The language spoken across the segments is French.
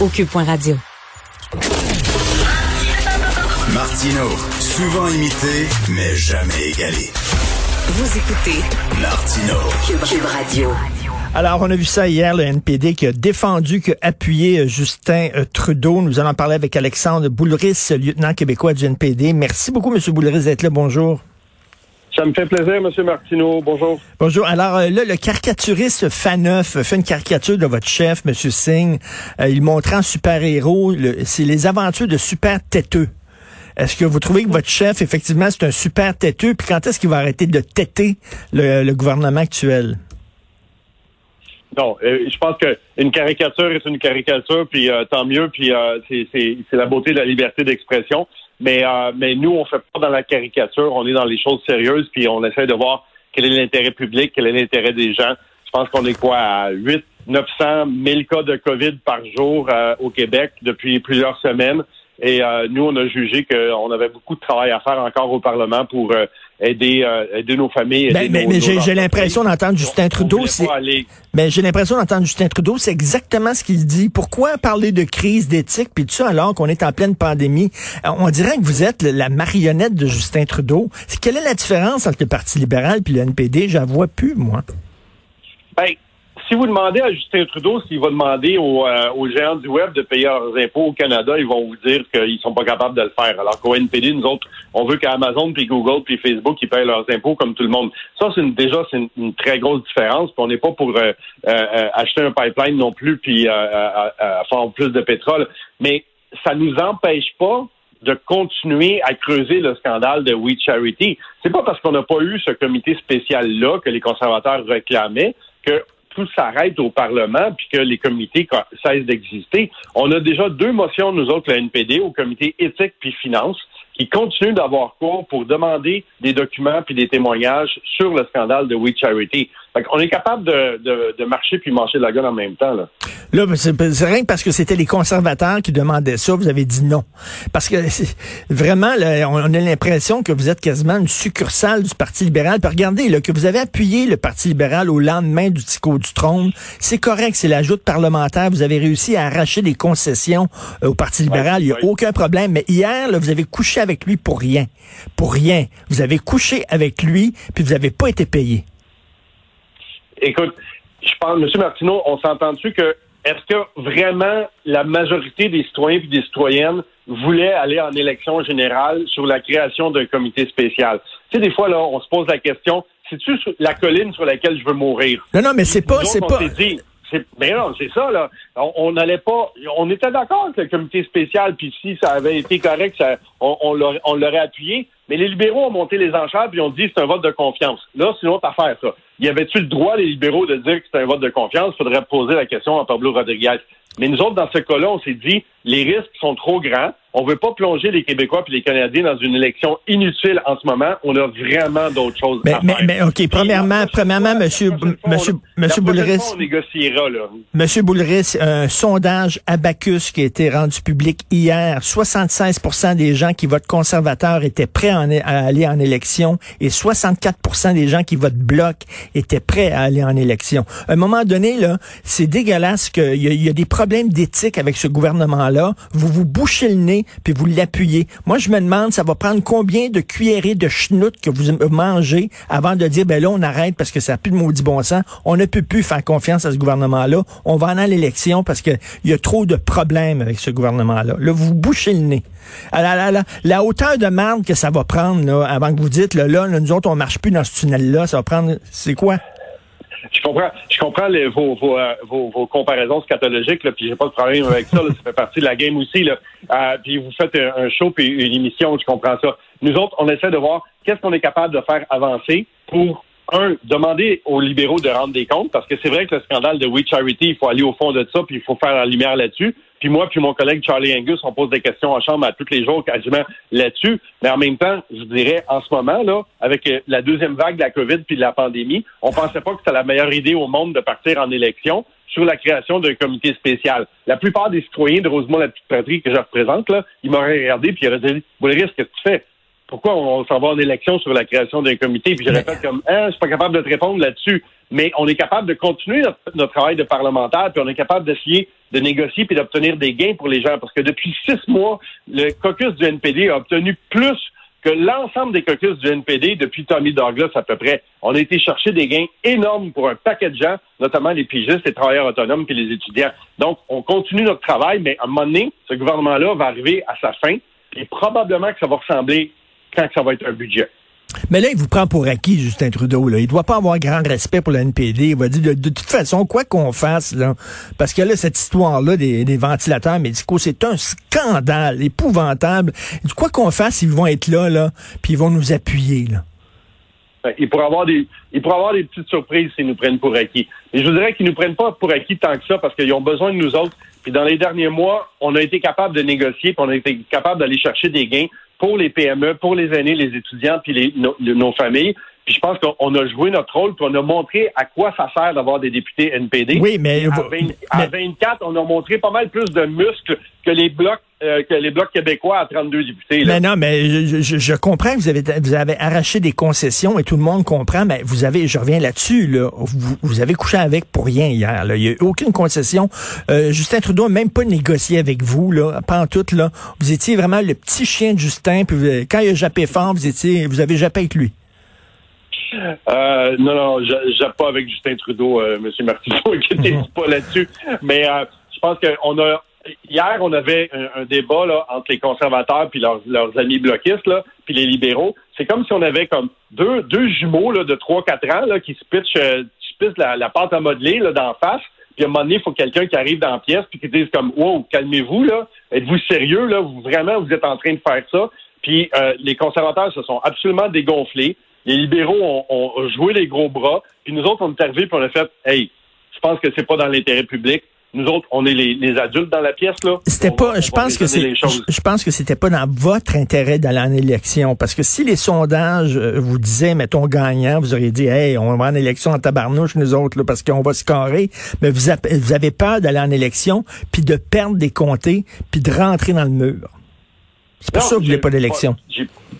au cube.radio. Martino, souvent imité, mais jamais égalé. Vous écoutez Martino, Cube, Radio. Alors, on a vu ça hier, le NPD qui a défendu, qui a appuyé euh, Justin euh, Trudeau. Nous allons parler avec Alexandre Boulris, lieutenant québécois du NPD. Merci beaucoup, M. Boulris, d'être là. Bonjour. Ça me fait plaisir, M. Martineau. Bonjour. Bonjour. Alors euh, là, le caricaturiste Faneuf fait une caricature de votre chef, M. Singh. il montrait en super-héros, c'est les aventures de super têteux. Est-ce que vous trouvez que votre chef, effectivement, c'est un super têteux? Puis quand est-ce qu'il va arrêter de têter le gouvernement actuel? Non, euh, je pense qu'une caricature est une caricature, puis euh, tant mieux, puis euh, c'est la beauté de la liberté d'expression. Mais, mais nous, on fait pas dans la caricature, on est dans les choses sérieuses, puis on essaie de voir quel est l'intérêt public, quel est l'intérêt des gens. Je pense qu'on est quoi à 8, 900, 1000 cas de COVID par jour au Québec depuis plusieurs semaines. Et nous, on a jugé qu'on avait beaucoup de travail à faire encore au Parlement pour aider, euh, aider nos familles. Ben, mais, mais j'ai l'impression d'entendre Justin Trudeau. Mais j'ai l'impression d'entendre Justin Trudeau, c'est exactement ce qu'il dit. Pourquoi parler de crise d'éthique? Puis tout ça alors qu'on est en pleine pandémie euh, On dirait que vous êtes la marionnette de Justin Trudeau. Quelle est la différence entre le Parti libéral puis le NPD J'en vois plus, moi. Ben, si vous demandez à Justin Trudeau s'il va demander euh, aux, géants du web de payer leurs impôts au Canada, ils vont vous dire qu'ils sont pas capables de le faire. Alors qu'au NPD, nous autres, on veut qu'Amazon, puis Google, puis Facebook, ils payent leurs impôts comme tout le monde. Ça, c'est déjà c'est une, très grosse différence. Puis on n'est pas pour euh, euh, acheter un pipeline non plus, puis faire plus de pétrole. Mais ça nous empêche pas de continuer à creuser le scandale de We Charity. C'est pas parce qu'on n'a pas eu ce comité spécial-là que les conservateurs réclamaient que tout s'arrête au Parlement puis que les comités cessent d'exister. On a déjà deux motions, nous autres, la NPD, au comité éthique puis finance, qui continuent d'avoir cours pour demander des documents puis des témoignages sur le scandale de We Charity. on est capable de, de, marcher puis manger de la gueule en même temps. Là. Là, c'est rien que parce que c'était les conservateurs qui demandaient ça, vous avez dit non. Parce que vraiment, on a l'impression que vous êtes quasiment une succursale du Parti libéral. Puis regardez, là, que vous avez appuyé le Parti libéral au lendemain du tico du trône. C'est correct, c'est l'ajout parlementaire. Vous avez réussi à arracher des concessions euh, au Parti libéral. Il n'y a aucun problème. Mais hier, là, vous avez couché avec lui pour rien. Pour rien. Vous avez couché avec lui, puis vous n'avez pas été payé. Écoute, je pense, M. Martineau, on s'entend-tu que est-ce que vraiment la majorité des citoyens et des citoyennes voulaient aller en élection générale sur la création d'un comité spécial? Tu sais, des fois, là, on se pose la question, c'est-tu la colline sur laquelle je veux mourir? Non, non, mais c'est pas, c'est pas. Mais non, c'est ça, là. On n'allait pas. On était d'accord avec le comité spécial, puis si ça avait été correct, on, l'aurait appuyé. Mais les libéraux ont monté les enchères, puis ont dit c'est un vote de confiance. Là, c'est une affaire, ça. Y avait-tu le droit, les libéraux, de dire que c'est un vote de confiance? Faudrait poser la question à Pablo Rodriguez. Mais nous autres, dans ce cas-là, on s'est dit, les risques sont trop grands. On veut pas plonger les Québécois et les Canadiens dans une élection inutile en ce moment. On a vraiment d'autres choses à mais, faire. Mais, OK, premièrement, premièrement, monsieur, monsieur, monsieur Boulris. On négociera, là. Monsieur Boulris, un sondage Abacus qui a été rendu public hier. 76% des gens qui votent conservateur étaient prêts à, aller en élection et 64% des gens qui votent bloc étaient prêts à aller en élection. À un moment donné, là, c'est dégueulasse qu'il y, y, a des problèmes d'éthique avec ce gouvernement-là. Vous vous bouchez le nez puis vous l'appuyez. Moi, je me demande, ça va prendre combien de cuillerées de schnout que vous mangez avant de dire, ben là, on arrête parce que ça n'a plus de maudit bon sens. On ne peut plus faire confiance à ce gouvernement-là. On va aller à l'élection parce qu'il y a trop de problèmes avec ce gouvernement-là. Là, vous bouchez le nez. La, la, la, hauteur de marde que ça va prendre là, avant que vous dites, là, là, nous autres, on marche plus dans ce tunnel-là, ça va prendre, c'est quoi? Je comprends, je comprends vos, vos, euh, vos, vos, comparaisons scatologiques, là, puis j'ai pas de problème avec ça, ça fait partie de la game aussi. Là. Euh, puis vous faites un, show puis une émission, je comprends ça. Nous autres, on essaie de voir qu'est-ce qu'on est capable de faire avancer pour un, demander aux libéraux de rendre des comptes, parce que c'est vrai que le scandale de We Charity, il faut aller au fond de ça, puis il faut faire la lumière là-dessus. Puis moi, puis mon collègue Charlie Angus, on pose des questions en chambre à tous les jours quasiment là-dessus. Mais en même temps, je dirais, en ce moment, là, avec euh, la deuxième vague de la COVID puis de la pandémie, on pensait pas que c'était la meilleure idée au monde de partir en élection sur la création d'un comité spécial. La plupart des citoyens de Rosemont, la petite patrie que je représente, là, ils m'auraient regardé puis ils auraient dit, Boulris, qu'est-ce que tu fais? Pourquoi on, s'en va en élection sur la création d'un comité, puis je répète comme, hein, je suis pas capable de te répondre là-dessus, mais on est capable de continuer notre, travail de parlementaire, puis on est capable d'essayer de négocier puis d'obtenir des gains pour les gens, parce que depuis six mois, le caucus du NPD a obtenu plus que l'ensemble des caucus du NPD depuis Tommy Douglas à peu près. On a été chercher des gains énormes pour un paquet de gens, notamment les pigistes, les travailleurs autonomes puis les étudiants. Donc, on continue notre travail, mais à un moment donné, ce gouvernement-là va arriver à sa fin et probablement que ça va ressembler quand ça va être un budget. Mais là, il vous prend pour acquis, Justin Trudeau. Là. Il doit pas avoir grand respect pour le NPD. Il va dire, de, toute façon, quoi qu'on fasse, là, parce que là, cette histoire-là des, ventilateurs médicaux, c'est un scandale épouvantable. Quoi qu'on fasse, ils vont être là, là, puis ils vont nous appuyer. Là. Ben, il pourrait avoir des, il pourrait avoir des petites surprises s'ils nous prennent pour acquis. Et je vous dirais qu'ils nous prennent pas pour acquis tant que ça, parce qu'ils ont besoin de nous autres. Puis dans les derniers mois, on a été capable de négocier, puis on a été capable d'aller chercher des gains pour les PME, pour les aînés, les étudiants, puis les, nos familles. Puis je pense qu'on a joué notre rôle, puis on a montré à quoi ça sert d'avoir des députés NPD. Oui, mais à, 24, on a montré pas mal plus de muscles que les blocs euh, que les blocs québécois à 32 députés. Mais non, mais je, comprends que vous avez vous avez arraché des concessions et tout le monde comprend, mais vous avez, je reviens là-dessus, là, vous, avez couché avec pour rien hier. Là. Il n'y a eu aucune concession. Euh, Justin Trudeau n'a même pas négocié avec vous, là, pas en tout. Là. Vous étiez vraiment le petit chien de Justin, puis quand il a jappé fort, vous étiez vous avez jappé avec lui. Euh, non, non, j'aime pas avec Justin Trudeau, euh, M. Martineau, inquiétez pas là-dessus. Mais euh, je pense qu'on a hier, on avait un, débat là, entre les conservateurs puis leurs, amis bloquistes, là, puis les libéraux. C'est comme si on avait comme deux, deux jumeaux là, de 3-4 ans là, qui se pitchent, la, la, pâte à modeler là, d'en face. Puis à un moment donné, il faut quelqu'un qui arrive dans la pièce puis qui dise comme Wow, calmez-vous, là. Êtes-vous sérieux, là? Vous, vraiment, vous êtes en train de faire ça? Puis les conservateurs se sont absolument dégonflés. Les libéraux ont, joué les gros bras, puis nous autres, on est arrivés, puis on a fait, hey, je pense que c'est pas dans l'intérêt public. Nous autres, on est les, adultes dans la pièce là. C'était pas. je pense que c'est. Je, pense que c'était pas dans votre intérêt d'aller en élection, parce que si les sondages euh, vous disaient, mettons gagnant, vous auriez dit, hey, on va en élection en tabarnouche nous autres là, parce qu'on va se carrer. Mais vous, vous avez peur d'aller en élection, puis de perdre des comtés, puis de rentrer dans le mur. C'est pour ça que vous voulez pas d'élection.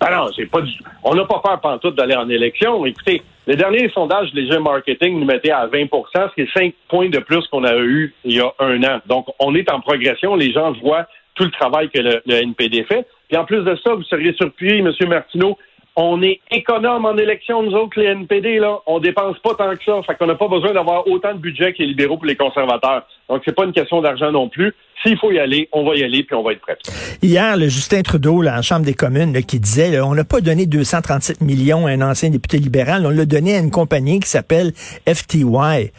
Ben non, j'ai pas on n'a pas peur pantoute d'aller en élection. Écoutez, les derniers sondages les jeux marketing nous mettaient à 20% ce qui est 5 points de plus qu'on a eu il y a un an. Donc, on est en progression. Les gens voient tout le travail que le, le NPD fait. Puis en plus de ça, vous seriez surpris, M. Martineau, on est économe en élection, nous autres, les NPD, là. On dépense pas tant que ça. Fait qu'on n'a pas besoin d'avoir autant de budget que les libéraux pour les conservateurs. Donc, c'est pas une question d'argent non plus. S'il faut y aller, on va y aller, puis on va être prêt. Hier, le Justin Trudeau, là, en Chambre des communes, qui disait, on n'a pas donné 237 millions à un ancien député libéral, on l'a donné à une compagnie qui s'appelle FTY.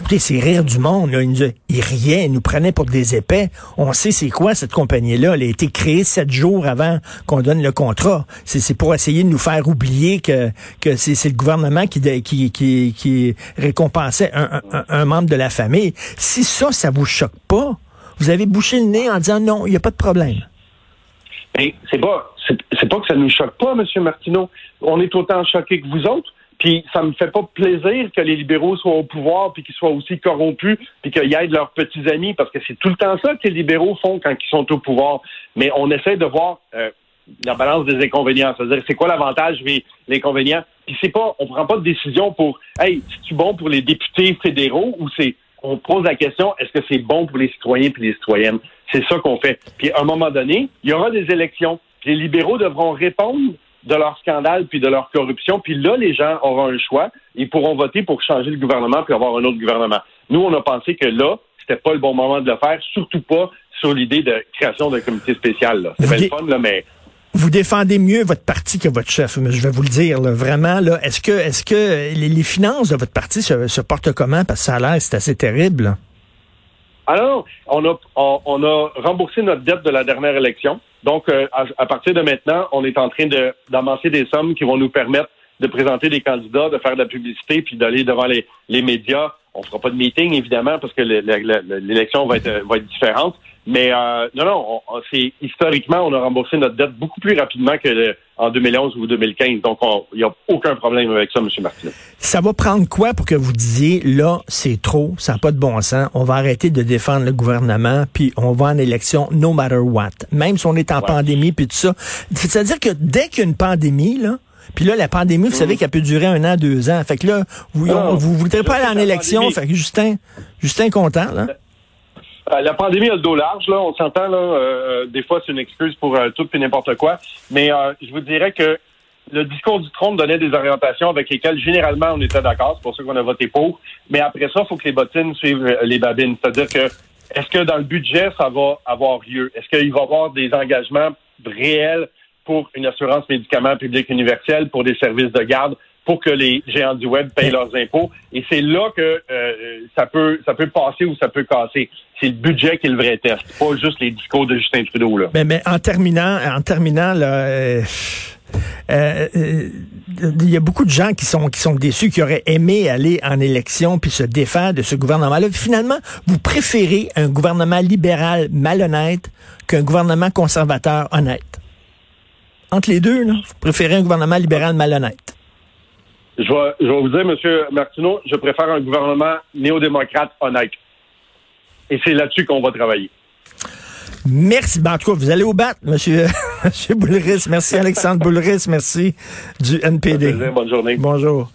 Écoutez, c'est rire du monde. Là. Il, nous riait, il nous prenait pour des épais. On sait c'est quoi cette compagnie-là. Elle a été créée sept jours avant qu'on donne le contrat. C'est pour essayer de nous faire oublier que, c'est le gouvernement qui, récompensait un, membre de la famille. Si ça, ça vous choque pas, vous avez bouché le nez en disant non, il n'y a pas de problème. c'est pas, c'est pas que ça nous choque pas, M. Martineau. On est autant choqués que vous autres. Puis ça me fait pas plaisir que les libéraux soient au pouvoir, puis qu'ils soient aussi corrompus, puis qu'ils aident leurs petits amis, parce que c'est tout le temps ça que les libéraux font quand ils sont au pouvoir. Mais on essaie de voir euh, la balance des inconvénients, c'est-à-dire c'est quoi l'avantage et l'inconvénient? Puis c'est pas, on prend pas de décision pour, hey, c'est-tu bon pour les députés fédéraux ou c'est, on pose la question, est-ce que c'est bon pour les citoyens et les citoyennes? C'est ça qu'on fait. Puis à un moment donné, il y aura des élections. Les libéraux devront répondre de leur scandale puis de leur corruption. Puis là, les gens auront un choix. Ils pourront voter pour changer le gouvernement puis avoir un autre gouvernement. Nous, on a pensé que là, c'était pas le bon moment de le faire, surtout pas sur l'idée de création d'un comité spécial. C'est bien fun, là, mais vous défendez mieux votre parti que votre chef, mais je vais vous le dire, vraiment. Là, est-ce que, est-ce que les, finances de votre parti se, portent comment? Parce que ça a l'air, c'est assez terrible. Alors, on a, on a remboursé notre dette de la dernière élection. Donc, euh, à, partir de maintenant, on est en train d'amasser des sommes qui vont nous permettre de présenter des candidats, de faire de la publicité, puis d'aller devant les, les médias On fera pas de meeting, évidemment, parce que l'élection va être, va être différente. Mais euh, non, non, c'est historiquement, on a remboursé notre dette beaucoup plus rapidement que en 2011 ou 2015. Donc, il n'y a aucun problème avec ça, M. Martineau. Ça va prendre quoi pour que vous disiez, là, c'est trop, ça n'a pas de bon sens, on va arrêter de défendre le gouvernement, puis on va en élection no matter what, même si on est en pandémie, puis tout ça. C'est-à-dire que dès qu'il y a une pandémie, là, puis là, la pandémie, vous savez mm. qu'elle peut durer un an, deux ans. Fait que là, vous ne ah, voudrez pas aller en élection. Fait que Justin, Justin content, là. Euh, la pandémie a le dos large, là, on s'entend, là. Euh, euh, des fois, c'est une excuse pour tout et n'importe quoi. Mais je vous dirais que le discours du Trône donnait des orientations avec lesquelles, généralement, on était d'accord. C'est pour ça qu'on a voté pour. Mais après ça, il faut que les bottines suivent les babines. C'est-à-dire que, est-ce que dans le budget, ça va avoir lieu? Est-ce qu'il va y avoir des engagements réels pour une assurance médicaments publique universelle, pour des services de garde? pour que les géants du web payent leurs impôts. Et c'est là que ça peut ça peut passer ou ça peut casser c'est le budget qui est le vrai test, pas juste les discours de Justin Trudeau. Là. Mais, mais en terminant, en terminant, là, euh, euh, euh, il y a beaucoup de gens qui sont qui sont déçus, qui auraient aimé aller en élection puis se défaire de ce gouvernement-là. Finalement, vous préférez un gouvernement libéral malhonnête qu'un gouvernement conservateur honnête. Entre les deux, là, vous préférez un gouvernement libéral malhonnête. Je vais, je vais vous dire, M. Martineau, je préfère un gouvernement néo-démocrate honnête. Et c'est là-dessus qu'on va travailler. Merci. Ben, en tout cas, vous allez au bat, monsieur, monsieur Boulris. Merci, Alexandre Boulris. Merci du NPD. Bonne journée. Bonjour.